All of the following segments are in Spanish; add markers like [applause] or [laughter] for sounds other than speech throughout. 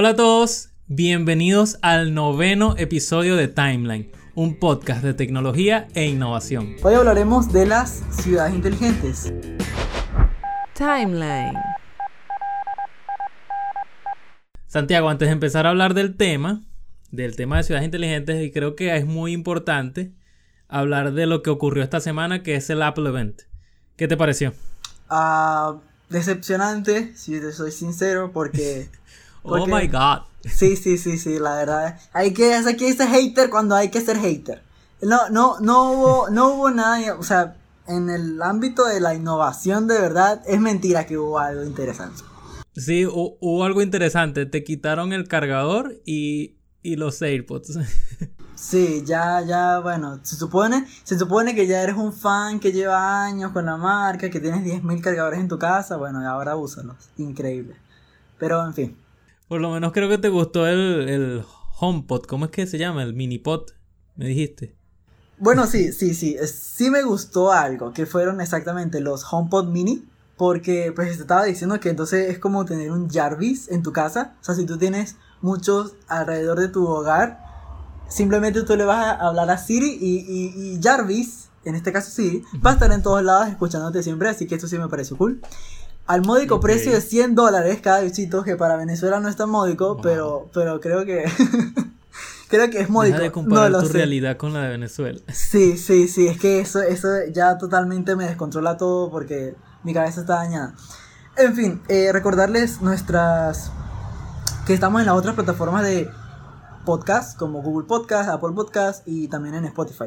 Hola a todos, bienvenidos al noveno episodio de Timeline, un podcast de tecnología e innovación. Hoy hablaremos de las ciudades inteligentes. Timeline. Santiago, antes de empezar a hablar del tema, del tema de ciudades inteligentes, y creo que es muy importante hablar de lo que ocurrió esta semana, que es el Apple Event. ¿Qué te pareció? Ah, decepcionante, si te soy sincero, porque... [laughs] oh my god. Sí, sí, sí, sí, la verdad. Hay que, hay que ser hater cuando hay que ser hater. No, no, no hubo, no hubo nada, o sea, en el ámbito de la innovación de verdad, es mentira que hubo algo interesante. Sí, hubo algo interesante. Te quitaron el cargador y, y los AirPods. [laughs] Sí, ya, ya, bueno, se supone, se supone que ya eres un fan que lleva años con la marca, que tienes 10.000 cargadores en tu casa, bueno, y ahora úsalos. Increíble. Pero, en fin. Por lo menos creo que te gustó el, el HomePod, ¿cómo es que se llama? El MiniPod, me dijiste. Bueno, sí, sí, sí, sí me gustó algo, que fueron exactamente los HomePod Mini, porque pues te estaba diciendo que entonces es como tener un Jarvis en tu casa, o sea, si tú tienes muchos alrededor de tu hogar, simplemente tú le vas a hablar a Siri y, Jarvis, en este caso Siri, va a estar en todos lados escuchándote siempre, así que esto sí me parece cool. Al módico precio de 100 dólares cada bichito, que para Venezuela no es tan módico, pero, pero creo que... [laughs] creo que es módico. Deja de comparar tu realidad con la de Venezuela. [laughs] Sí, sí, sí, es que eso, eso ya totalmente me descontrola todo porque mi cabeza está dañada. En fin, eh, recordarles nuestras... que estamos en las otras plataformas de podcast como Google Podcast, Apple Podcast y también en Spotify.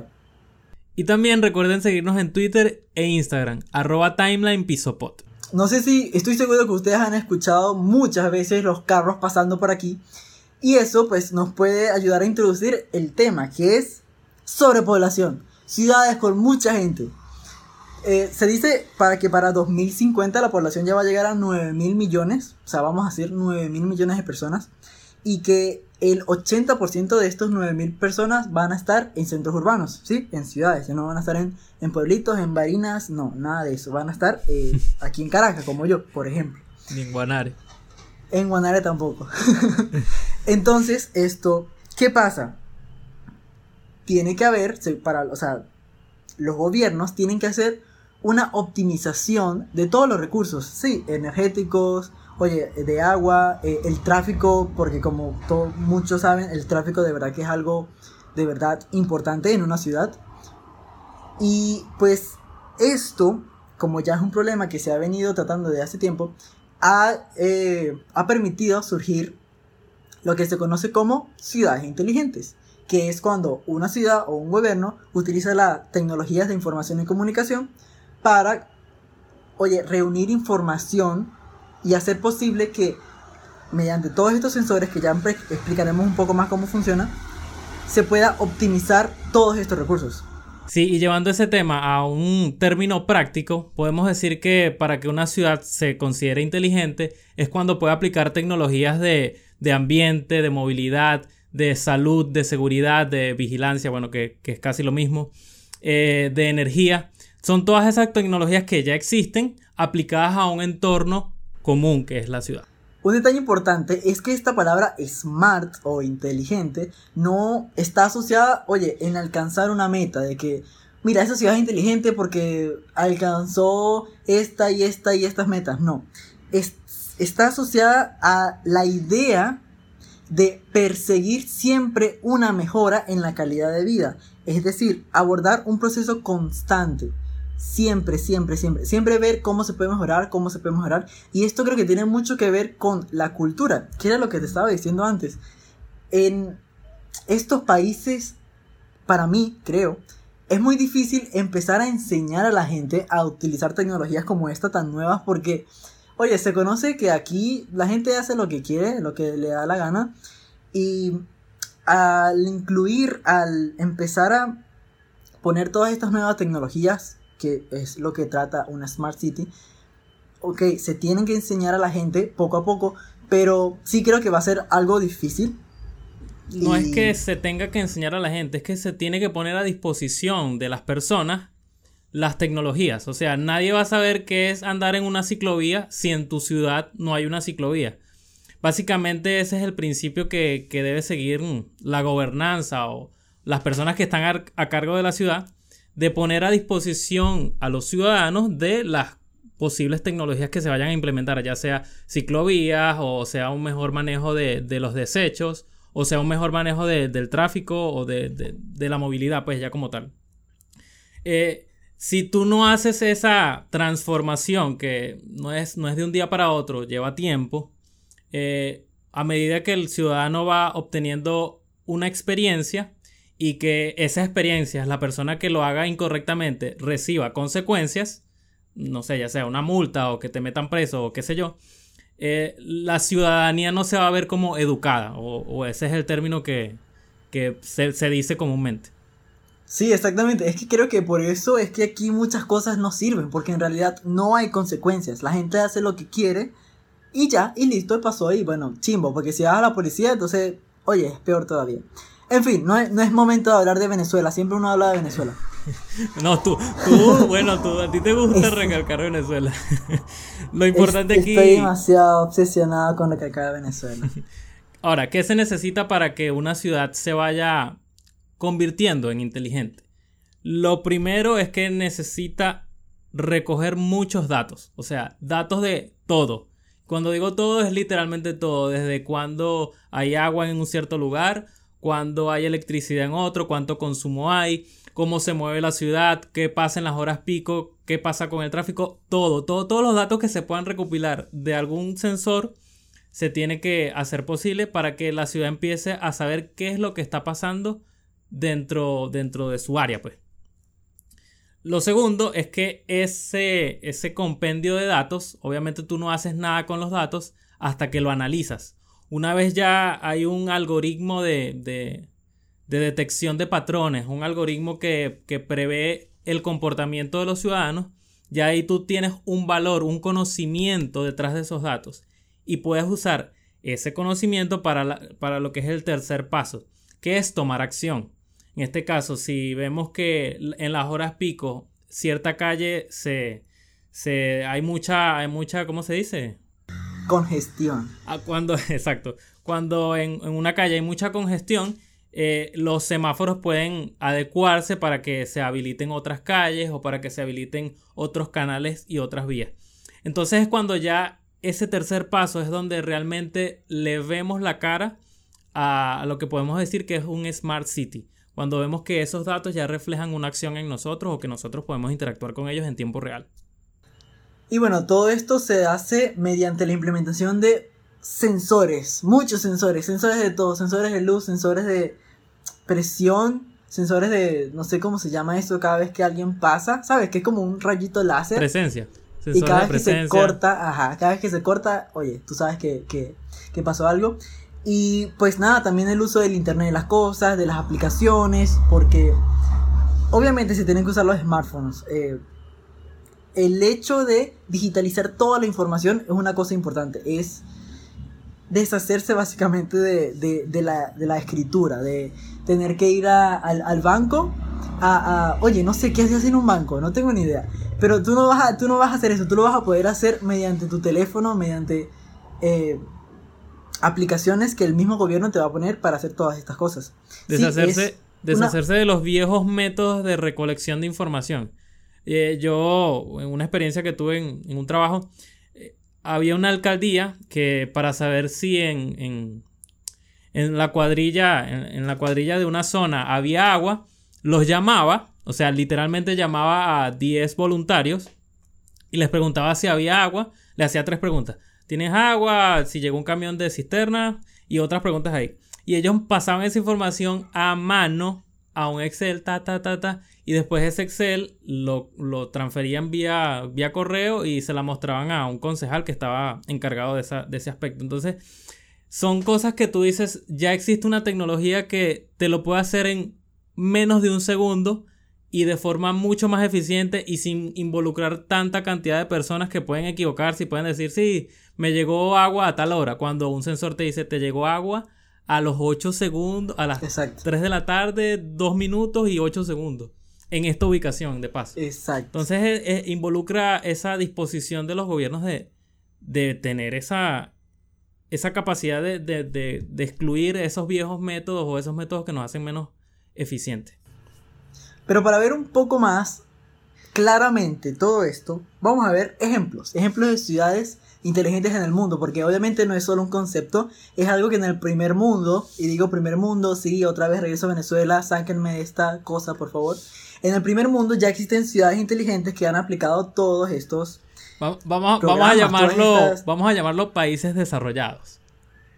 Y también recuerden seguirnos en Twitter e Instagram, arroba timelinepisopod. No sé si estoy seguro que ustedes han escuchado muchas veces los carros pasando por aquí. Y eso pues nos puede ayudar a introducir el tema que es sobrepoblación. Ciudades con mucha gente. Eh, se dice para que para 2050 la población ya va a llegar a 9 mil millones. O sea, vamos a decir 9 mil millones de personas. Y que el 80% de estos 9.000 personas van a estar en centros urbanos, ¿sí? En ciudades, ya no van a estar en, en pueblitos, en barinas, no, nada de eso. Van a estar eh, [laughs] aquí en Caracas, como yo, por ejemplo. Ni en Guanare. En Guanare tampoco. [laughs] Entonces, esto, ¿qué pasa? Tiene que haber, para, o sea, los gobiernos tienen que hacer una optimización de todos los recursos, sí, energéticos, oye, de agua, eh, el tráfico, porque como muchos saben, el tráfico de verdad que es algo de verdad importante en una ciudad. Y pues esto, como ya es un problema que se ha venido tratando de hace tiempo, ha, eh, ha permitido surgir lo que se conoce como ciudades inteligentes, que es cuando una ciudad o un gobierno utiliza las tecnologías de información y comunicación para, oye, reunir información y hacer posible que mediante todos estos sensores que ya explicaremos un poco más cómo funciona, se pueda optimizar todos estos recursos. Sí, y llevando ese tema a un término práctico, podemos decir que para que una ciudad se considere inteligente es cuando puede aplicar tecnologías de, ambiente, de movilidad, de salud, de seguridad, de vigilancia, bueno, que, es casi lo mismo, eh, de energía. Son todas esas tecnologías que ya existen aplicadas a un entorno común que es la ciudad. Un detalle importante es que esta palabra smart o inteligente no está asociada, oye, en alcanzar una meta de que, mira, esa ciudad es inteligente porque alcanzó esta y esta y estas metas. No, está asociada a la idea de perseguir siempre una mejora en la calidad de vida. Es decir, abordar un proceso constante Siempre, siempre, siempre. Siempre ver cómo se puede mejorar, cómo se puede mejorar. Y esto creo que tiene mucho que ver con la cultura, que era lo que te estaba diciendo antes. En estos países, para mí, creo, es muy difícil empezar a enseñar a la gente a utilizar tecnologías como esta tan nuevas porque, oye, se conoce que aquí la gente hace lo que quiere, lo que le da la gana. Y al incluir, al empezar a poner todas estas nuevas tecnologías que es lo que trata una Smart City, ok, se tienen que enseñar a la gente poco a poco, pero sí creo que va a ser algo difícil. No es que se tenga que enseñar a la gente, es que se tiene que poner a disposición de las personas las tecnologías. O sea, nadie va a saber qué es andar en una ciclovía si en tu ciudad no hay una ciclovía. Básicamente ese es el principio que, debe seguir la gobernanza o las personas que están a, cargo de la ciudad, de poner a disposición a los ciudadanos de las posibles tecnologías que se vayan a implementar, ya sea ciclovías o sea un mejor manejo de, los desechos o sea un mejor manejo del tráfico o de, la movilidad, pues ya como tal. Eh, si tú no haces esa transformación que no es, no es de un día para otro, lleva tiempo, eh, a medida que el ciudadano va obteniendo una experiencia y que esa experiencia, la persona que lo haga incorrectamente, reciba consecuencias, no sé, ya sea una multa o que te metan preso o qué sé yo, eh, la ciudadanía no se va a ver como educada, o, ese es el término que, se, se, dice comúnmente. Sí, exactamente. Es que creo que por eso es que aquí muchas cosas no sirven, porque en realidad no hay consecuencias. La gente hace lo que quiere y ya, y listo, pasó ahí. Bueno, chimbo, porque si vas a la policía, entonces, oye, es peor todavía. En fin, no es, no es momento de hablar de Venezuela, siempre uno habla de Venezuela. [laughs] No, tú, tú, bueno, tú, a ti te gusta recalcar Venezuela. [laughs] Lo importante aquí. Estoy demasiado obsesionado con recalcar Venezuela. [laughs] Ahora, ¿qué se necesita para que una ciudad se vaya convirtiendo en inteligente? Lo primero es que necesita recoger muchos datos, o sea, datos de todo. Cuando digo todo es literalmente todo, desde cuando hay agua en un cierto lugar, cuando hay electricidad en otro, cuánto consumo hay, cómo se mueve la ciudad, qué pasa en las horas pico, qué pasa con el tráfico, todo, todo, todos los datos que se puedan recopilar de algún sensor se tiene que hacer posible para que la ciudad empiece a saber qué es lo que está pasando dentro, dentro de su área, pues. Lo segundo es que ese, ese compendio de datos, obviamente tú no haces nada con los datos hasta que lo analizas. Una vez ya hay un algoritmo de, de, detección de patrones, un algoritmo que, que prevé el comportamiento de los ciudadanos, ya ahí tú tienes un valor, un conocimiento detrás de esos datos y puedes usar ese conocimiento para, para lo que es el tercer paso, que es tomar acción. En este caso, si vemos que en las horas pico cierta calle se, se hay mucha, hay mucha, ¿cómo se dice? Congestión. Ah, cuando, [laughs] exacto. Cuando en, una calle hay mucha congestión, eh, los semáforos pueden adecuarse para que se habiliten otras calles o para que se habiliten otros canales y otras vías. Entonces es cuando ya ese tercer paso es donde realmente le vemos la cara a lo que podemos decir que es un smart city cuando vemos que esos datos ya reflejan una acción en nosotros o que nosotros podemos interactuar con ellos en tiempo real. Y bueno, todo esto se hace mediante la implementación de sensores, muchos sensores, sensores de todo, sensores de luz, sensores de presión, sensores de, no sé cómo se llama eso cada vez que alguien pasa, ¿sabes? Que es como un rayito láser. Presencia. y cada vez que se corta, ajá, cada vez que se corta, oye, tú sabes que, que, que pasó algo. Y pues nada, también el uso del Internet de las Cosas, de las aplicaciones, porque obviamente se tienen que usar los smartphones. Eh, el hecho de digitalizar toda la información es una cosa importante. Es deshacerse básicamente de, la, escritura, de tener que ir al, banco a, oye, no sé qué haces en un banco, no tengo ni idea. Pero tú no, vas a, tú no vas a hacer eso, tú lo vas a poder hacer mediante tu teléfono, mediante... Eh, aplicaciones que el mismo gobierno te va a poner para hacer todas estas cosas. Deshacerse, deshacerse de los viejos métodos de recolección de información. Eh, yo, en una experiencia que tuve en, un trabajo, eh, había una alcaldía que para saber si en, en, la cuadrilla, en, la cuadrilla de una zona había agua, los llamaba, o sea, literalmente llamaba a 10 voluntarios y les preguntaba si había agua, le hacía tres preguntas. ¿Tienes agua? Si llegó un camión de cisterna y otras preguntas ahí. Y ellos pasaban esa información a mano a un Excel, ta, ta, ta, ta, y después ese Excel lo, lo transferían vía, vía correo y se la mostraban a un concejal que estaba encargado de, esa, de ese aspecto. Entonces, son cosas que tú dices, ya existe una tecnología que te lo puede hacer en menos de un segundo y de forma mucho más eficiente y sin involucrar tanta cantidad de personas que pueden equivocarse y pueden decir, sí, me llegó agua a tal hora, cuando un sensor te dice, te llegó agua a los 8 segundos, a las 3 de la tarde, 2 minutos y 8 segundos. En esta ubicación, de paso. Exacto. Entonces eh, eh, involucra esa disposición de los gobiernos de, de tener esa, esa capacidad de, de, de, excluir esos viejos métodos o esos métodos que nos hacen menos eficientes. Pero para ver un poco más claramente todo esto, vamos a ver ejemplos, ejemplos de ciudades inteligentes en el mundo, porque obviamente no es solo un concepto, es algo que en el primer mundo, y digo primer mundo, sí, otra vez regreso a Venezuela, sáquenme de esta cosa, por favor. En el primer mundo ya existen ciudades inteligentes que han aplicado todos estos Vamos, vamos, a llamarlo, vamos a llamarlo países desarrollados.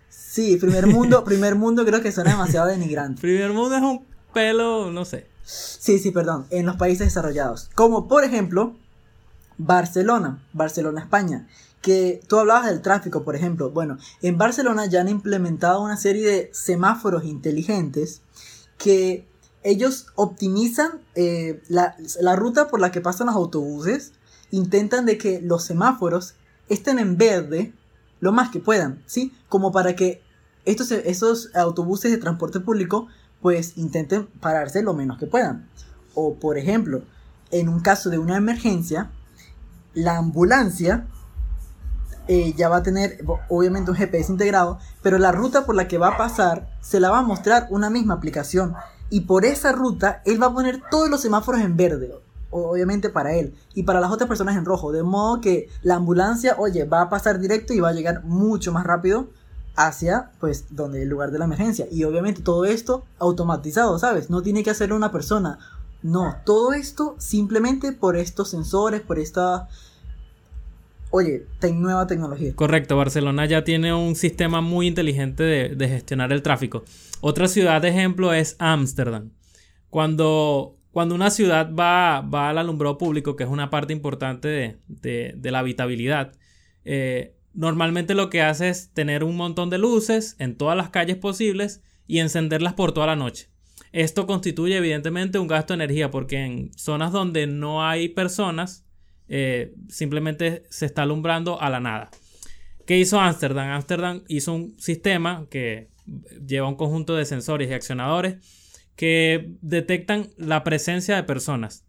Sí, primer mundo, [laughs] primer mundo creo que suena demasiado denigrante. primer mundo es un pelo, no sé. Sí, sí, perdón, en los países desarrollados. Como por ejemplo, Barcelona, Barcelona, España. Que tú hablabas del tráfico, por ejemplo. Bueno, en Barcelona ya han implementado una serie de semáforos inteligentes que ellos optimizan eh, la, la, ruta por la que pasan los autobuses intentan de que los semáforos estén en verde lo más que puedan, ¿sí? Como para que estos, esos autobuses de transporte público pues intenten pararse lo menos que puedan. O por ejemplo, en un caso de una emergencia, la ambulancia eh, ya va a tener obviamente un GPS integrado, pero la ruta por la que va a pasar se la va a mostrar una misma aplicación. Y por esa ruta él va a poner todos los semáforos en verde obviamente para él y para las otras personas en rojo, de modo que la ambulancia, oye, va a pasar directo y va a llegar mucho más rápido hacia pues donde el lugar de la emergencia y obviamente todo esto automatizado, ¿sabes? No tiene que hacerlo una persona. No, todo esto simplemente por estos sensores, por esta oye, nueva tecnología. Correcto, Barcelona ya tiene un sistema muy inteligente de, de gestionar el tráfico. Otra ciudad de ejemplo es Ámsterdam. Cuando cuando una ciudad va, va al alumbrado público, que es una parte importante de, la habitabilidad, eh, normalmente lo que hace es tener un montón de luces en todas las calles posibles y encenderlas por toda la noche. Esto constituye evidentemente un gasto de energía porque en zonas donde no hay personas eh, simplemente se está alumbrando a la nada. ¿Qué hizo Ámsterdam? Ámsterdam hizo un sistema que lleva un conjunto de sensores y accionadores que detectan la presencia de personas.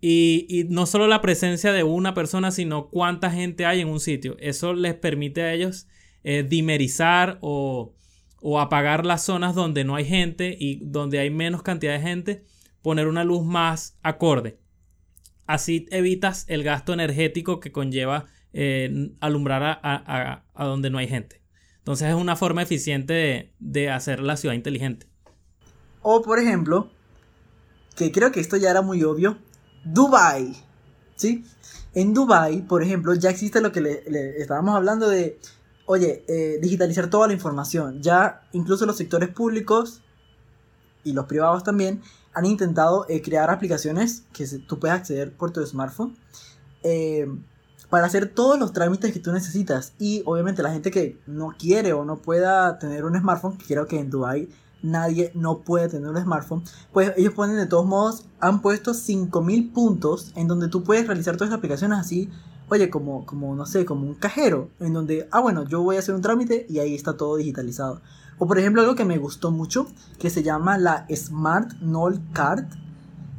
Y, no solo la presencia de una persona, sino cuánta gente hay en un sitio. Eso les permite a ellos eh, dimerizar o, apagar las zonas donde no hay gente y donde hay menos cantidad de gente, poner una luz más acorde. Así evitas el gasto energético que conlleva eh, alumbrar a, donde no hay gente. Entonces es una forma eficiente de hacer la ciudad inteligente. O por ejemplo, que creo que esto ya era muy obvio, Dubai. ¿Sí? En Dubai, por ejemplo, ya existe lo que le, estábamos hablando de, oye, eh, digitalizar toda la información. Ya incluso los sectores públicos y los privados también han intentado eh, crear aplicaciones que tú puedes acceder por tu smartphone eh, para hacer todos los trámites que tú necesitas. Y obviamente la gente que no quiere o no pueda tener un smartphone, creo que en Dubai nadie no puede tener un smartphone, pues ellos ponen de todos modos, han puesto 5000 puntos en donde tú puedes realizar todas las aplicaciones así, oye, como, como, no sé, como un cajero, en donde, ah, bueno, yo voy a hacer un trámite y ahí está todo digitalizado. O por ejemplo, algo que me gustó mucho, que se llama la Smart Nol Card,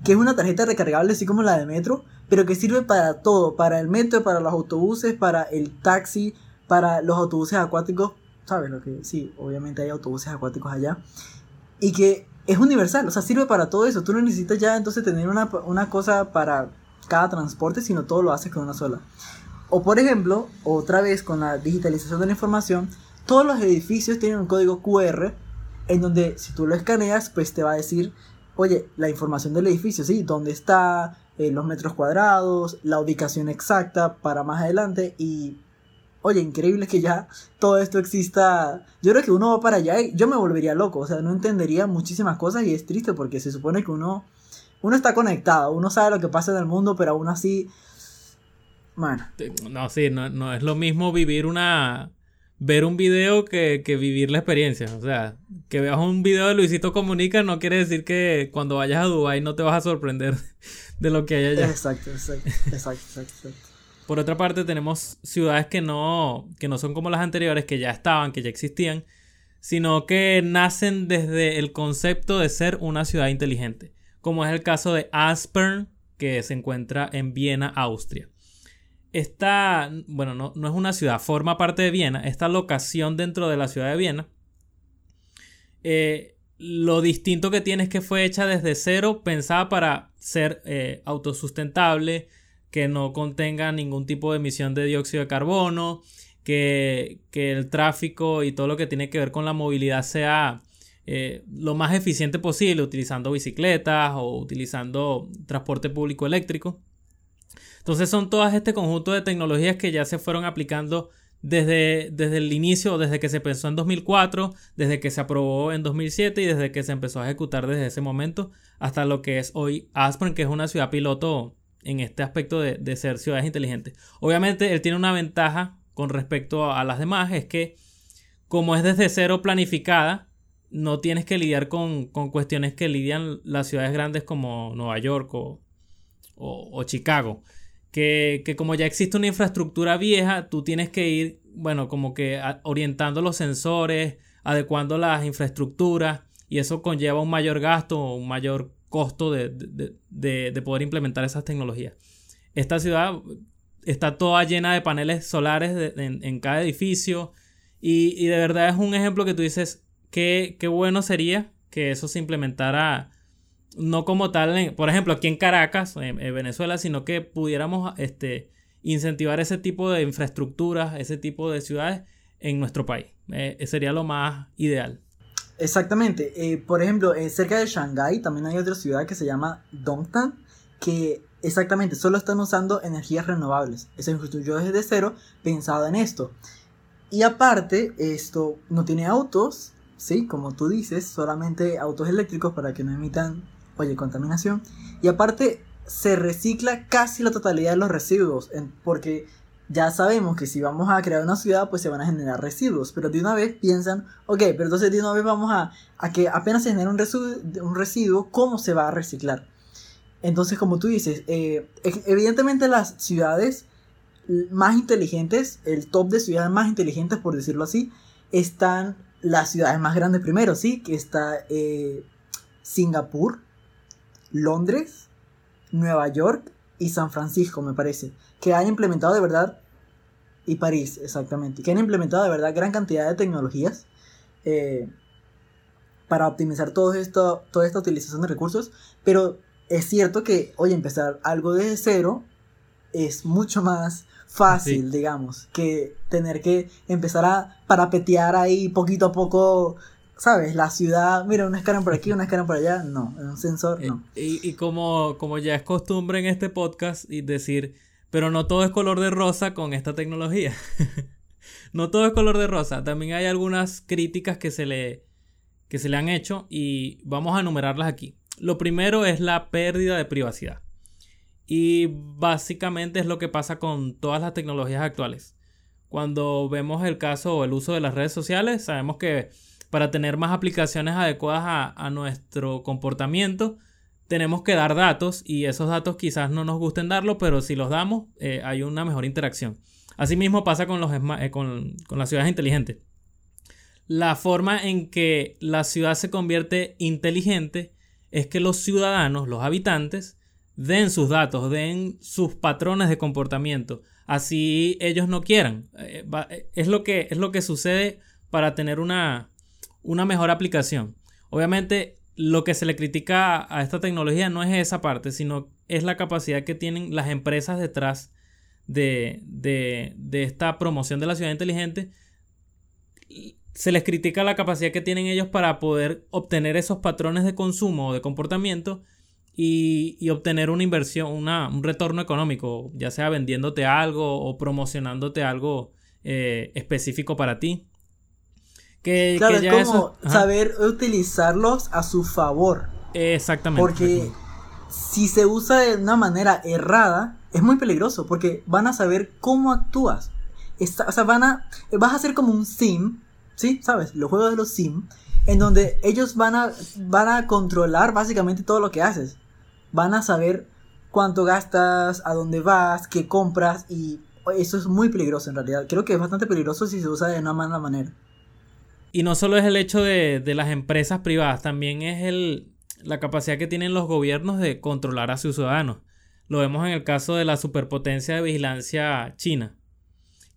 que es una tarjeta recargable así como la de metro, pero que sirve para todo, para el metro, para los autobuses, para el taxi, para los autobuses acuáticos, ¿sabes? Lo que sí, obviamente hay autobuses acuáticos allá. Y que es universal, o sea, sirve para todo eso. Tú no necesitas ya entonces tener una, una cosa para cada transporte, sino todo lo haces con una sola. O por ejemplo, otra vez con la digitalización de la información, todos los edificios tienen un código QR en donde si tú lo escaneas, pues te va a decir, oye, la información del edificio, ¿sí? ¿Dónde está? Eh, los metros cuadrados, la ubicación exacta para más adelante y oye, increíble que ya todo esto exista. Yo creo que uno va para allá y yo me volvería loco, o sea, no entendería muchísimas cosas y es triste porque se supone que uno, uno está conectado, uno sabe lo que pasa en el mundo, pero aún así, bueno. No, sí, no, es lo mismo vivir una... Ver un video que, que vivir la experiencia. O sea, que veas un video de Luisito Comunica no quiere decir que cuando vayas a Dubai no te vas a sorprender [laughs] de lo que hay allá. Exacto, exacto, exacto, exacto. Por otra parte, tenemos ciudades que no, que no son como las anteriores, que ya estaban, que ya existían, sino que nacen desde el concepto de ser una ciudad inteligente, como es el caso de Aspern, que se encuentra en Viena, Austria. Esta, bueno, no, no, es una ciudad, forma parte de Viena, esta locación dentro de la ciudad de Viena, eh, lo distinto que tiene es que fue hecha desde cero, pensada para ser eh, autosustentable, que no contenga ningún tipo de emisión de dióxido de carbono, que, el tráfico y todo lo que tiene que ver con la movilidad sea eh, lo más eficiente posible, utilizando bicicletas o utilizando transporte público eléctrico. Entonces son todas este conjunto de tecnologías que ya se fueron aplicando desde, desde el inicio, desde que se pensó en 2004, desde que se aprobó en 2007 y desde que se empezó a ejecutar desde ese momento hasta lo que es hoy Aspirin, que es una ciudad piloto en este aspecto de, ser ciudades inteligentes. Obviamente él tiene una ventaja con respecto a las demás, es que como es desde cero planificada, no tienes que lidiar con, cuestiones que lidian las ciudades grandes como Nueva York o Chicago que, como ya existe una infraestructura vieja, tú tienes que ir, bueno, como que orientando los sensores, adecuando las infraestructuras, y eso conlleva un mayor gasto un mayor costo de, poder implementar esas tecnologías. Esta ciudad está toda llena de paneles solares en, cada edificio, y, de verdad es un ejemplo que tú dices, qué, qué bueno sería que eso se implementara no como tal, por ejemplo, aquí en Caracas, en, Venezuela, sino que pudiéramos este, incentivar ese tipo de infraestructuras, ese tipo de ciudades en nuestro país. Eh, sería lo más ideal. Exactamente. Eh, por ejemplo, eh, cerca de Shanghái también hay otra ciudad que se llama Dongtan, que exactamente solo están usando energías renovables. Esa infraestructura desde cero pensado en esto. Y aparte, esto no tiene autos, ¿sí? Como tú dices, solamente autos eléctricos para que no emitan oye, contaminación. Y aparte, se recicla casi la totalidad de los residuos, porque ya sabemos que si vamos a crear una ciudad, pues se van a generar residuos, pero de una vez piensan, ok, pero entonces de una vez vamos a, a que apenas se genera un residuo, un residuo, ¿cómo se va a reciclar? Entonces, como tú dices, eh, evidentemente las ciudades más inteligentes, el top de ciudades más inteligentes, por decirlo así, están las ciudades más grandes primero, ¿sí? Que está eh, Singapur, Londres, Nueva York y San Francisco, me parece, que han implementado de verdad, y París, exactamente, que han implementado de verdad gran cantidad de tecnologías eh, para optimizar todo esto, toda esta utilización de recursos, pero es cierto que, hoy empezar algo desde cero es mucho más fácil, digamos, que tener que empezar a parapetear ahí poquito a poco ¿sabes? La ciudad, mira, una escala por aquí, una escala por allá, no, un sensor, no. Eh, y, como, como ya es costumbre en este podcast y decir, pero no todo es color de rosa con esta tecnología. [laughs] no todo es color de rosa, también hay algunas críticas que se le, que se le han hecho y vamos a enumerarlas aquí. Lo primero es la pérdida de privacidad. Y básicamente es lo que pasa con todas las tecnologías actuales. Cuando vemos el caso o el uso de las redes sociales, sabemos que para tener más aplicaciones adecuadas a, nuestro comportamiento, tenemos que dar datos y esos datos quizás no nos gusten darlo, pero si los damos eh, hay una mejor interacción. Asimismo pasa con, los, eh, con, con las ciudades inteligentes. La forma en que la ciudad se convierte inteligente es que los ciudadanos, los habitantes, den sus datos, den sus patrones de comportamiento, así ellos no quieran. Eh, es, lo que, es lo que sucede para tener una, una mejor aplicación. Obviamente, lo que se le critica a esta tecnología no es esa parte, sino es la capacidad que tienen las empresas detrás de, esta promoción de la ciudad inteligente. Se les critica la capacidad que tienen ellos para poder obtener esos patrones de consumo o de comportamiento y, obtener una inversión, un retorno económico, ya sea vendiéndote algo o promocionándote algo eh, específico para ti. Que, claro, es como saber utilizarlos a su favor. Exactamente. Porque si se usa de una manera errada, es muy peligroso, porque van a saber cómo actúas. o sea, van a, vas a hacer como un sim, ¿sí? ¿Sabes? Los juegos de los sim, en donde ellos van a, van a controlar básicamente todo lo que haces. Van a saber cuánto gastas, a dónde vas, qué compras, y eso es muy peligroso en realidad. Creo que es bastante peligroso si se usa de una mala manera. Y no solo es el hecho de, las empresas privadas, también es el, la capacidad que tienen los gobiernos de controlar a sus ciudadanos. Lo vemos en el caso de la superpotencia de vigilancia china,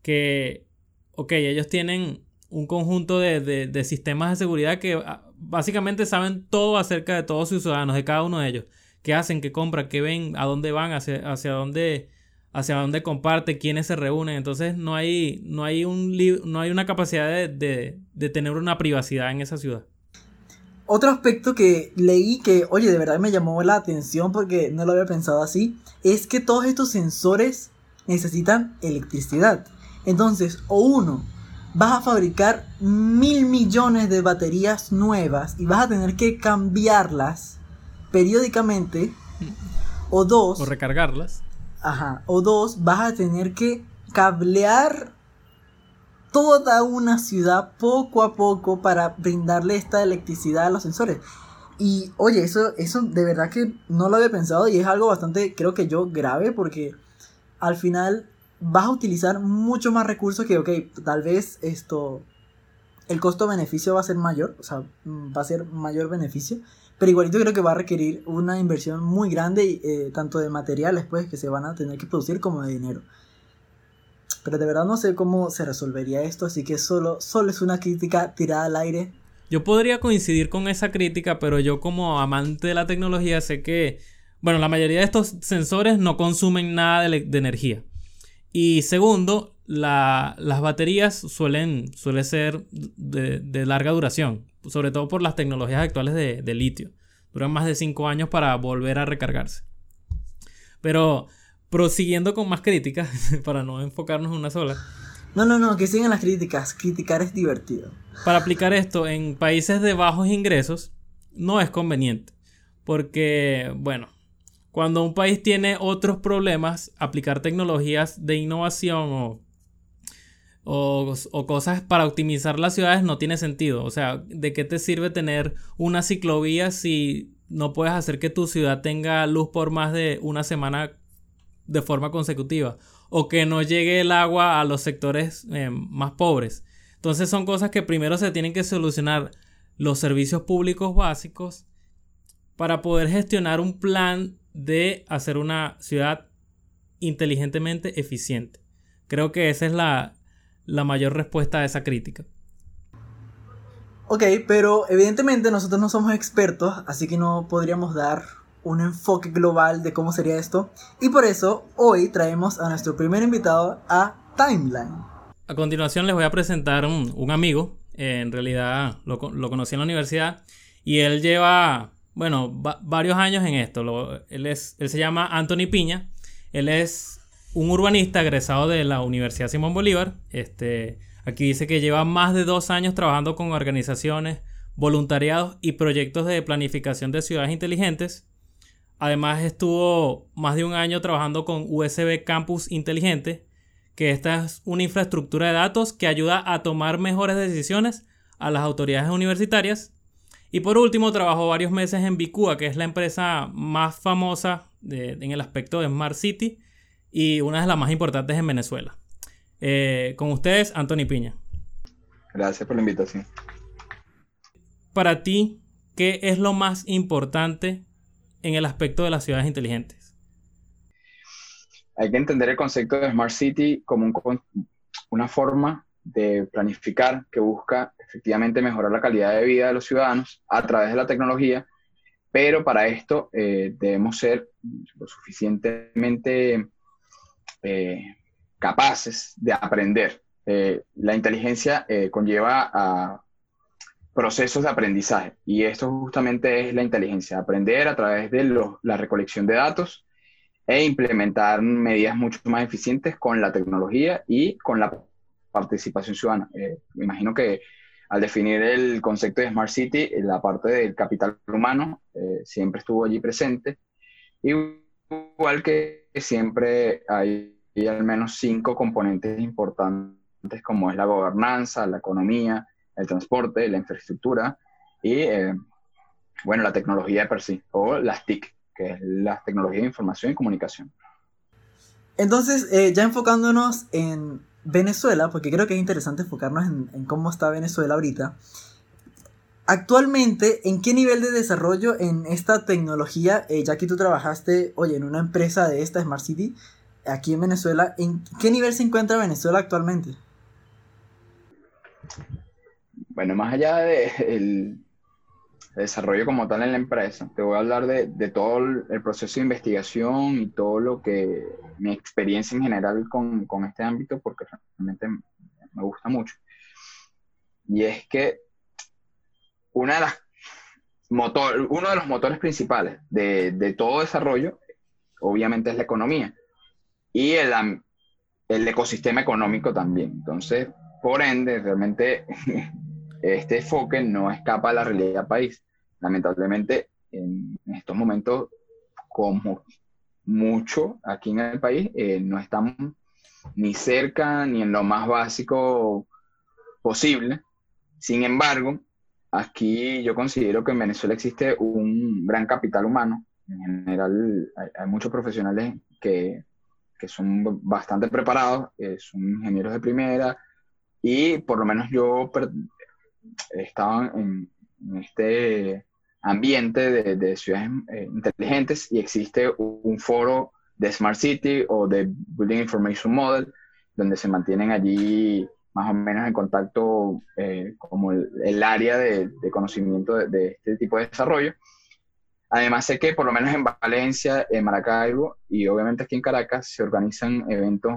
que, ok, ellos tienen un conjunto de, sistemas de seguridad que ah, básicamente saben todo acerca de todos sus ciudadanos, de cada uno de ellos. ¿Qué hacen? ¿Qué compran? ¿Qué ven? ¿A dónde van? ¿Hacia, hacia dónde hacia dónde comparte, quiénes se reúnen. Entonces no hay, no hay, un no hay una capacidad de, tener una privacidad en esa ciudad. Otro aspecto que leí que, oye, de verdad me llamó la atención porque no lo había pensado así, es que todos estos sensores necesitan electricidad. Entonces, o uno, vas a fabricar mil millones de baterías nuevas y vas a tener que cambiarlas periódicamente, [laughs] o dos, o recargarlas. Ajá. O dos, vas a tener que cablear toda una ciudad poco a poco para brindarle esta electricidad a los sensores. Y oye, eso, eso de verdad que no lo había pensado y es algo bastante, creo que yo, grave porque al final vas a utilizar mucho más recursos que, ok, tal vez esto, el costo-beneficio va a ser mayor, o sea, va a ser mayor beneficio, pero igualito creo que va a requerir una inversión muy grande, eh, tanto de materiales pues, que se van a tener que producir como de dinero. Pero de verdad no sé cómo se resolvería esto, así que solo, solo es una crítica tirada al aire. Yo podría coincidir con esa crítica, pero yo como amante de la tecnología sé que, bueno, la mayoría de estos sensores no consumen nada de, energía. Y segundo, las baterías suelen, ser de larga duración sobre todo por las tecnologías actuales de, litio. Duran más de 5 años para volver a recargarse. Pero prosiguiendo con más críticas, [laughs] para no enfocarnos en una sola. No, no, no, que sigan las críticas. Criticar es divertido. Para aplicar esto en países de bajos ingresos no es conveniente. Porque, bueno, cuando un país tiene otros problemas, aplicar tecnologías de innovación o o, cosas para optimizar las ciudades no tiene sentido. O sea, ¿de qué te sirve tener una ciclovía si no puedes hacer que tu ciudad tenga luz por más de una semana de forma consecutiva? O que no llegue el agua a los sectores eh, más pobres. Entonces son cosas que primero se tienen que solucionar los servicios públicos básicos para poder gestionar un plan de hacer una ciudad inteligentemente eficiente. Creo que esa es la, la mayor respuesta a esa crítica. Ok, pero evidentemente nosotros no somos expertos, así que no podríamos dar un enfoque global de cómo sería esto. Y por eso hoy traemos a nuestro primer invitado a Timeline. A continuación les voy a presentar un, un amigo. en realidad lo, lo, conocí en la universidad. Y él lleva, bueno, varios años en esto. él, es, él se llama Anthony Piña. Él es un urbanista egresado de la Universidad Simón Bolívar. Este, aquí dice que lleva más de dos años trabajando con organizaciones, voluntariados y proyectos de planificación de ciudades inteligentes. Además estuvo más de un año trabajando con USB Campus Inteligente, que esta es una infraestructura de datos que ayuda a tomar mejores decisiones a las autoridades universitarias. Y por último, trabajó varios meses en Bicua, que es la empresa más famosa en el aspecto de Smart City, y una de las más importantes en Venezuela. Eh, con ustedes, Anthony Piña. Gracias por la invitación. Para ti, ¿qué es lo más importante en el aspecto de las ciudades inteligentes? Hay que entender el concepto de Smart City como una forma de planificar que busca efectivamente mejorar la calidad de vida de los ciudadanos a través de la tecnología, pero para esto eh, debemos ser lo suficientemente eh, capaces de aprender. Eh, la inteligencia eh, conlleva a procesos de aprendizaje y esto justamente es la inteligencia, aprender a través de la recolección de datos e implementar medidas mucho más eficientes con la tecnología y con la participación ciudadana. me imagino que al definir el concepto de Smart City, la parte del capital humano siempre estuvo allí presente, igual que siempre hay al menos cinco componentes importantes como es la gobernanza, la economía, el transporte, la infraestructura y, eh, bueno, la tecnología per sí, o las TIC, que es la tecnología de información y comunicación. Entonces, eh, ya enfocándonos en Venezuela, porque creo que es interesante enfocarnos en, en cómo está Venezuela ahorita, Actualmente, ¿en qué nivel de desarrollo en esta tecnología, eh, ya que tú trabajaste, oye, en una empresa de esta Smart City, aquí en Venezuela, ¿en qué nivel se encuentra Venezuela actualmente? Bueno, más allá del desarrollo como tal en la empresa, te voy a hablar de, todo el proceso de investigación y todo lo que, mi experiencia en general con, con este ámbito, porque realmente me gusta mucho. Y es que una de las motor, uno de los motores principales de, todo desarrollo, obviamente, es la economía y el, el ecosistema económico también. Entonces, por ende, realmente [laughs] este enfoque no escapa a la realidad del país. Lamentablemente, en estos momentos, como mucho aquí en el país, eh, no estamos ni cerca ni en lo más básico posible. Sin embargo, Aquí yo considero que en Venezuela existe un gran capital humano. En general hay, muchos profesionales que, que, son bastante preparados, eh, son ingenieros de primera y por lo menos yo estaba en, este ambiente de, de ciudades eh, inteligentes y existe un foro de Smart City o de Building Information Model donde se mantienen allí más o menos en contacto eh, como el, área de, conocimiento de, este tipo de desarrollo. Además sé que por lo menos en Valencia, en Maracaibo y obviamente aquí en Caracas se organizan eventos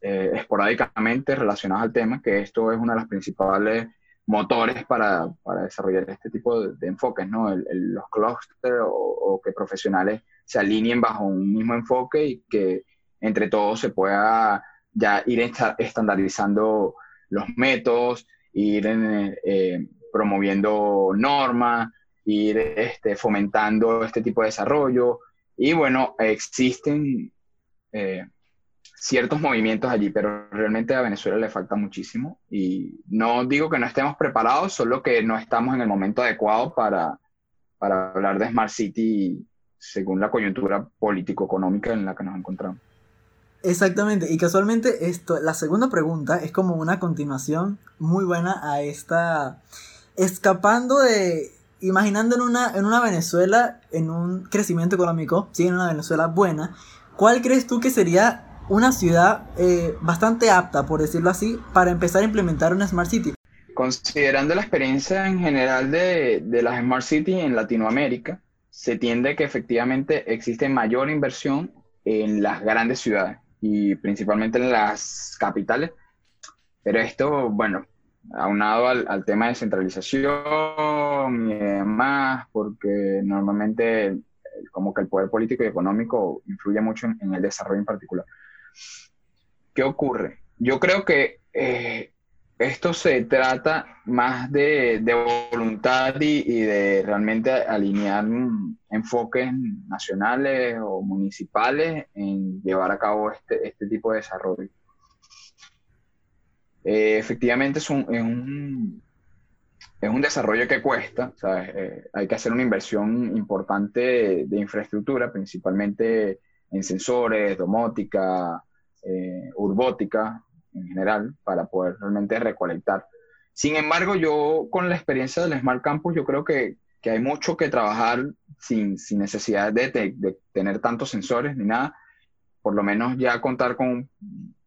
eh, esporádicamente relacionados al tema, que esto es uno de los principales motores para, para desarrollar este tipo de, enfoques, ¿no? los clusters o, o, que profesionales se alineen bajo un mismo enfoque y que entre todos se pueda ya ir estandarizando los métodos, ir eh, promoviendo normas, ir este, fomentando este tipo de desarrollo. Y bueno, existen eh, ciertos movimientos allí, pero realmente a Venezuela le falta muchísimo. Y no digo que no estemos preparados, solo que no estamos en el momento adecuado para, para hablar de Smart City según la coyuntura político-económica en la que nos encontramos. Exactamente, y casualmente esto, la segunda pregunta es como una continuación muy buena a esta, escapando de, imaginando en una, en una Venezuela, en un crecimiento económico, sí, en una Venezuela buena, ¿cuál crees tú que sería una ciudad eh, bastante apta, por decirlo así, para empezar a implementar una Smart City? Considerando la experiencia en general de, de las Smart City en Latinoamérica, se tiende que efectivamente existe mayor inversión en las grandes ciudades y principalmente en las capitales. Pero esto, bueno, aunado al, al tema de centralización y demás, porque normalmente como que el poder político y económico influye mucho en, el desarrollo en particular. ¿Qué ocurre? Yo creo que eh, esto se trata más de, voluntad y, de realmente alinear enfoques nacionales o municipales en llevar a cabo este, este tipo de desarrollo. Eh, efectivamente es un, es un, desarrollo que cuesta, eh, hay que hacer una inversión importante de, infraestructura, principalmente en sensores, domótica, eh, urbótica, en general para poder realmente recolectar. Sin embargo, yo con la experiencia del Smart Campus, yo creo que, que hay mucho que trabajar sin, sin necesidad de, de, tener tantos sensores ni nada. Por lo menos ya contar con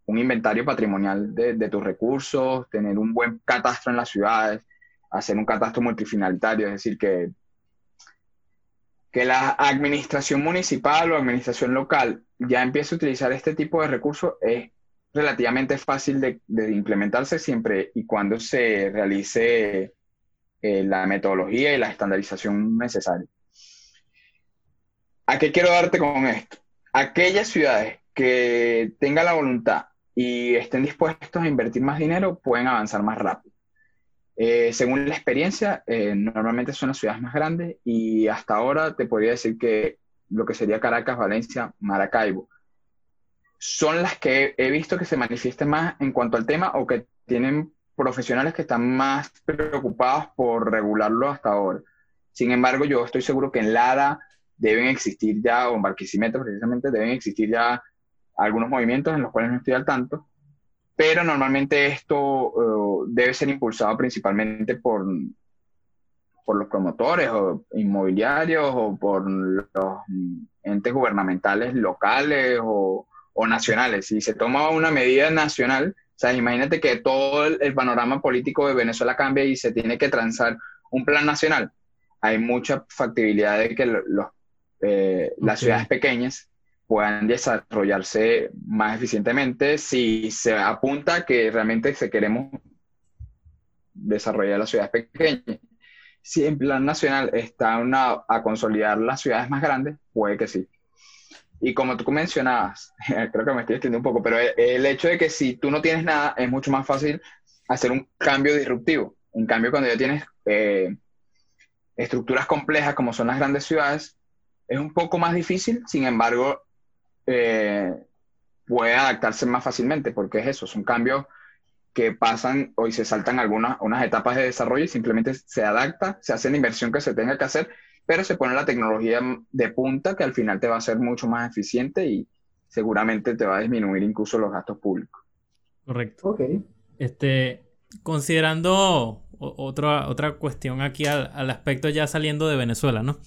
un, inventario patrimonial de, de, tus recursos, tener un buen catastro en las ciudades, hacer un catastro multifinalitario, es decir, que, que la administración municipal o administración local ya empiece a utilizar este tipo de recursos es relativamente fácil de, implementarse siempre y cuando se realice eh, la metodología y la estandarización necesaria. ¿A qué quiero darte con esto? Aquellas ciudades que tengan la voluntad y estén dispuestos a invertir más dinero pueden avanzar más rápido. Eh, según la experiencia, eh, normalmente son las ciudades más grandes y hasta ahora te podría decir que lo que sería Caracas, Valencia, Maracaibo, son las que he visto que se manifiestan más en cuanto al tema o que tienen profesionales que están más preocupados por regularlo hasta ahora. Sin embargo, yo estoy seguro que en LADA deben existir ya, o en Barquisimeto precisamente, deben existir ya algunos movimientos en los cuales no estoy al tanto, pero normalmente esto eh, debe ser impulsado principalmente por, por los promotores o inmobiliarios o por los entes gubernamentales locales o, o nacionales. Si se toma una medida nacional, o sea, imagínate que todo el, panorama político de Venezuela cambia y se tiene que transar un plan nacional. Hay mucha factibilidad de que eh, las ciudades pequeñas puedan desarrollarse más eficientemente si se apunta que realmente se queremos desarrollar las ciudades pequeñas. Si en plan nacional está una, a consolidar las ciudades más grandes, puede que sí. Y como tú mencionabas, [laughs] creo que me estoy extendiendo un poco, pero el, hecho de que si tú no tienes nada, es mucho más fácil hacer un cambio disruptivo. En cambio, cuando ya tienes eh, estructuras complejas como son las grandes ciudades, es un poco más difícil, sin embargo, eh, puede adaptarse más fácilmente, porque es eso, son cambios que pasan o se saltan algunas unas etapas de desarrollo y simplemente se adapta, se hace la inversión que se tenga que hacer pero se pone la tecnología de punta que al final te va a ser mucho más eficiente y seguramente te va a disminuir incluso los gastos públicos. Correcto. Ok. Este, considerando otra, otra cuestión aquí al, al, aspecto ya saliendo de Venezuela, ¿no?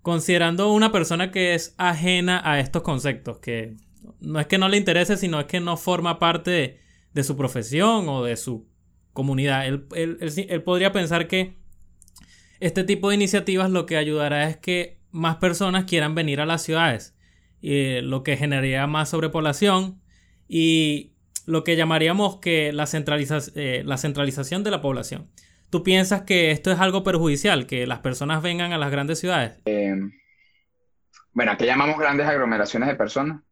Considerando una persona que es ajena a estos conceptos, que no es que no le interese, sino es que no forma parte de, su profesión o de su comunidad. él, él podría pensar que este tipo de iniciativas lo que ayudará es que más personas quieran venir a las ciudades, eh, lo que generaría más sobrepoblación y lo que llamaríamos que la, eh, la centralización de la población. ¿Tú piensas que esto es algo perjudicial, que las personas vengan a las grandes ciudades? Eh, bueno, ¿qué llamamos grandes aglomeraciones de personas?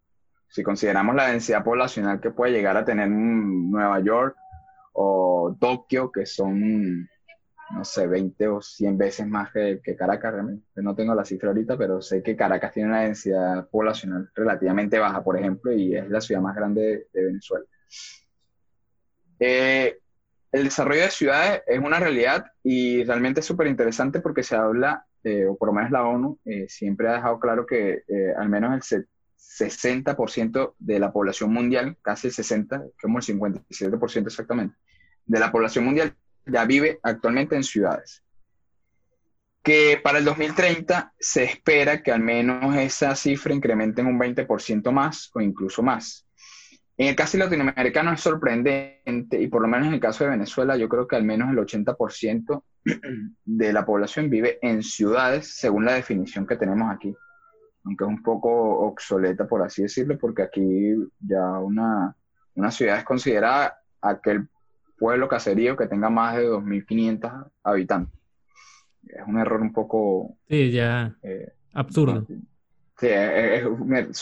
Si consideramos la densidad poblacional que puede llegar a tener Nueva York o Tokio, que son no sé, 20 o 100 veces más que, Caracas, realmente. No tengo la cifra ahorita, pero sé que Caracas tiene una densidad poblacional relativamente baja, por ejemplo, y es la ciudad más grande de, Venezuela. Eh, el desarrollo de ciudades es una realidad y realmente es súper interesante porque se habla, eh, o por lo menos la ONU, eh, siempre ha dejado claro que al menos el 60% de la población mundial, casi el 60%, como el 57% exactamente, de la población mundial ya vive actualmente en ciudades. Que para el 2030 se espera que al menos esa cifra incremente en un 20% más o incluso más. En el caso latinoamericano es sorprendente y por lo menos en el caso de Venezuela yo creo que al menos el 80% [clears throat] de la población vive en ciudades según la definición que tenemos aquí. Aunque es un poco obsoleta por así decirlo porque aquí ya una, una ciudad es considerada aquel pueblo caserío que tenga más de 2.500 habitantes. Es un error un poco... Sí, ya eh, absurdo. Sí,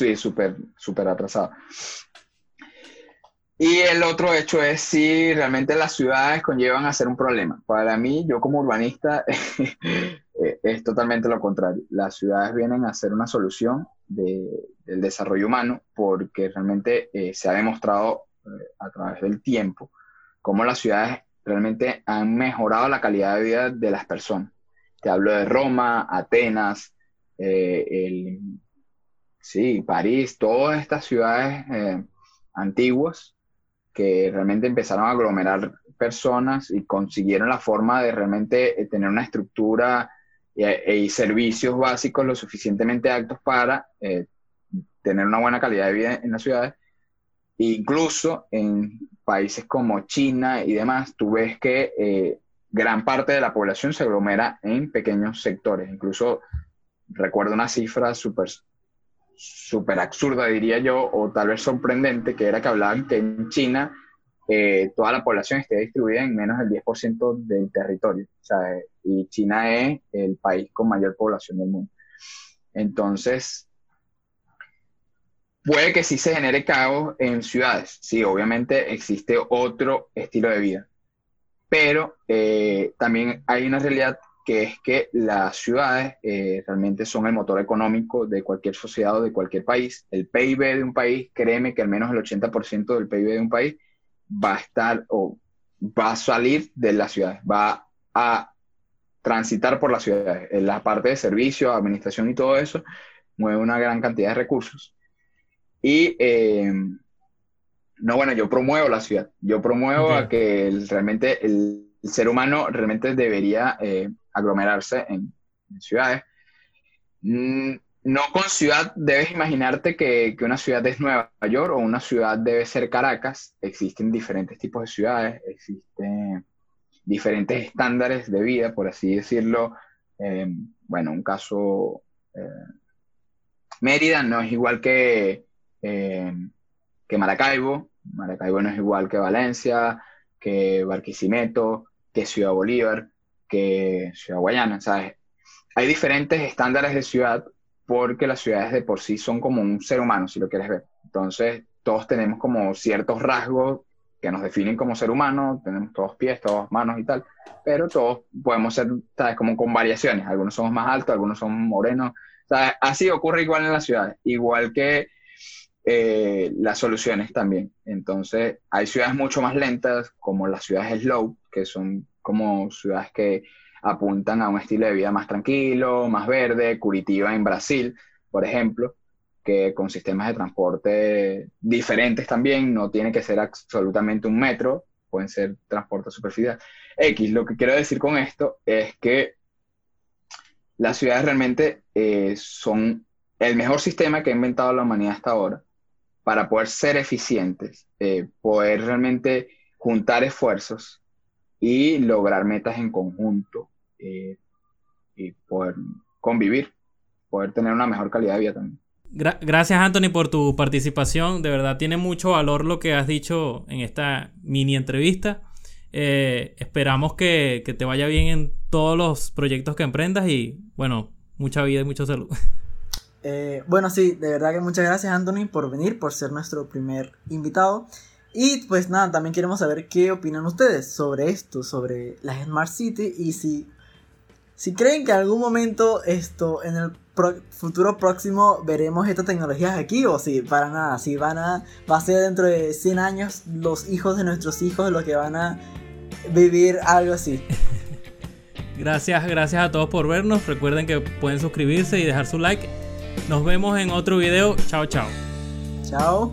es súper super atrasado. Y el otro hecho es si realmente las ciudades conllevan a ser un problema. Para mí, yo como urbanista, [laughs] eh, es totalmente lo contrario. Las ciudades vienen a ser una solución de, del desarrollo humano porque realmente eh, se ha demostrado a través del tiempo cómo las ciudades realmente han mejorado la calidad de vida de las personas. Te hablo de Roma, Atenas, eh, sí, París, todas estas ciudades eh, antiguas que realmente empezaron a aglomerar personas y consiguieron la forma de realmente eh, tener una estructura y, servicios básicos lo suficientemente altos para tener una buena calidad de vida en las ciudades. Incluso en países como China y demás, tú ves que eh, gran parte de la población se aglomera en pequeños sectores. Incluso recuerdo una cifra súper super absurda, diría yo, o tal vez sorprendente, que era que hablaban que en China eh, toda la población esté distribuida en menos del 10% del territorio. Sea, y China es el país con mayor población del mundo. Entonces, Puede que sí se genere caos en ciudades, sí, obviamente existe otro estilo de vida, pero eh, también hay una realidad que es que las ciudades eh, realmente son el motor económico de cualquier sociedad o de cualquier país. El PIB de un país, créeme que al menos el 80% del PIB de un país va a estar o va a salir de las ciudades, va a transitar por las ciudades. En la parte de servicios, administración y todo eso mueve una gran cantidad de recursos. Y eh, no, bueno, yo promuevo la ciudad. Yo promuevo a que realmente el, ser humano realmente debería eh, aglomerarse en, ciudades. Mm, no con ciudad debes imaginarte que, que, una ciudad es Nueva York o una ciudad debe ser Caracas. Existen diferentes tipos de ciudades, existen diferentes estándares de vida, por así decirlo. Eh, bueno, un caso, eh, Mérida no es igual que, eh, que Maracaibo, Maracaibo no es igual que Valencia, que Barquisimeto, que Ciudad Bolívar, que Ciudad Guayana, ¿sabes? Hay diferentes estándares de ciudad porque las ciudades de por sí son como un ser humano, si lo quieres ver. Entonces, todos tenemos como ciertos rasgos que nos definen como ser humano, tenemos todos pies, todos manos y tal, pero todos podemos ser, ¿sabes? Como con variaciones, algunos somos más altos, algunos son morenos, ¿sabes? Así ocurre igual en las ciudades, igual que eh, las soluciones también. Entonces, hay ciudades mucho más lentas, como las ciudades slow, que son como ciudades que apuntan a un estilo de vida más tranquilo, más verde, Curitiba en Brasil, por ejemplo, que con sistemas de transporte diferentes también, no tiene que ser absolutamente un metro, pueden ser transporte superficial. X, lo que quiero decir con esto es que las ciudades realmente eh, son el mejor sistema que ha inventado la humanidad hasta ahora para poder ser eficientes, eh, poder realmente juntar esfuerzos y lograr metas en conjunto eh, y poder convivir, poder tener una mejor calidad de vida también gracias Anthony por tu participación. De verdad tiene mucho valor lo que has dicho en esta mini entrevista. Eh, esperamos que, te vaya bien en todos los proyectos que emprendas y bueno, mucha vida y mucha salud. [laughs] Eh, bueno, sí, de verdad que muchas gracias Anthony por venir, por ser nuestro primer invitado. Y pues nada, también queremos saber qué opinan ustedes sobre esto, sobre las Smart City y si, si creen que en algún momento esto en el futuro próximo veremos estas tecnologías aquí o si para nada, si van a, va a ser dentro de 100 años los hijos de nuestros hijos los que van a vivir algo así. [laughs] Gracias, gracias a todos por vernos. Recuerden que pueden suscribirse y dejar su like. Nos vemos en otro video. Chao, chao. Chao.